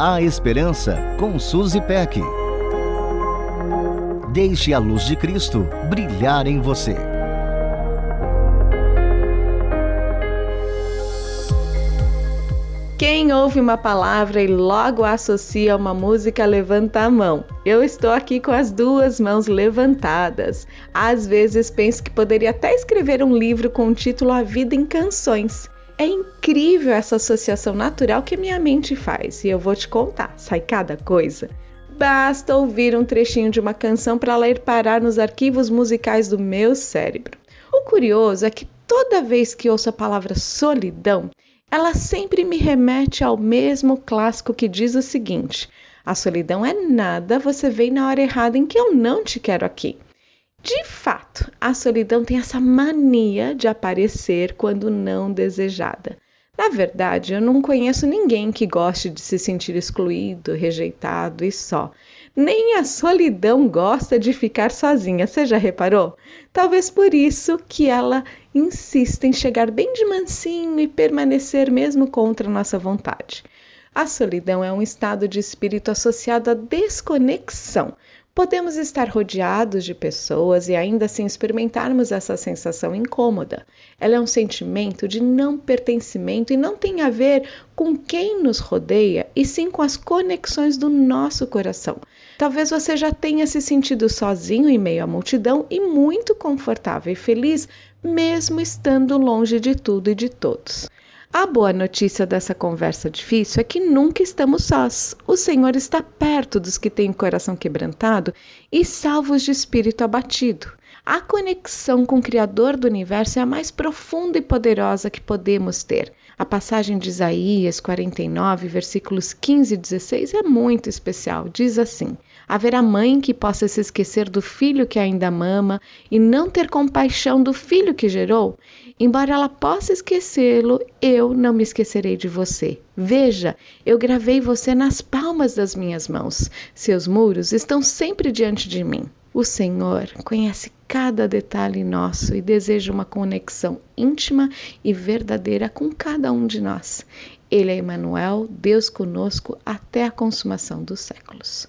A Esperança com Suzy Peck. Deixe a luz de Cristo brilhar em você. Quem ouve uma palavra e logo associa uma música, levanta a mão. Eu estou aqui com as duas mãos levantadas. Às vezes penso que poderia até escrever um livro com o título A Vida em Canções. É incrível essa associação natural que minha mente faz e eu vou te contar, sai cada coisa. Basta ouvir um trechinho de uma canção para ela ir parar nos arquivos musicais do meu cérebro. O curioso é que toda vez que ouço a palavra solidão, ela sempre me remete ao mesmo clássico que diz o seguinte: a solidão é nada, você vem na hora errada em que eu não te quero aqui. De fato, a solidão tem essa mania de aparecer quando não desejada. Na verdade, eu não conheço ninguém que goste de se sentir excluído, rejeitado e só. Nem a solidão gosta de ficar sozinha, você já reparou? Talvez por isso que ela insiste em chegar bem de mansinho e permanecer mesmo contra nossa vontade. A solidão é um estado de espírito associado à desconexão, Podemos estar rodeados de pessoas e ainda assim experimentarmos essa sensação incômoda. Ela é um sentimento de não pertencimento e não tem a ver com quem nos rodeia, e sim com as conexões do nosso coração. Talvez você já tenha se sentido sozinho em meio à multidão e muito confortável e feliz, mesmo estando longe de tudo e de todos. A boa notícia dessa conversa difícil é que nunca estamos sós. O Senhor está perto dos que têm o coração quebrantado e salvos de espírito abatido. A conexão com o Criador do universo é a mais profunda e poderosa que podemos ter. A passagem de Isaías 49, versículos 15 e 16 é muito especial. Diz assim: Haverá mãe que possa se esquecer do filho que ainda mama e não ter compaixão do filho que gerou? Embora ela possa esquecê-lo, eu não me esquecerei de você. Veja, eu gravei você nas palmas das minhas mãos. Seus muros estão sempre diante de mim. O Senhor conhece cada detalhe nosso e deseja uma conexão íntima e verdadeira com cada um de nós. Ele é Emmanuel, Deus conosco até a consumação dos séculos.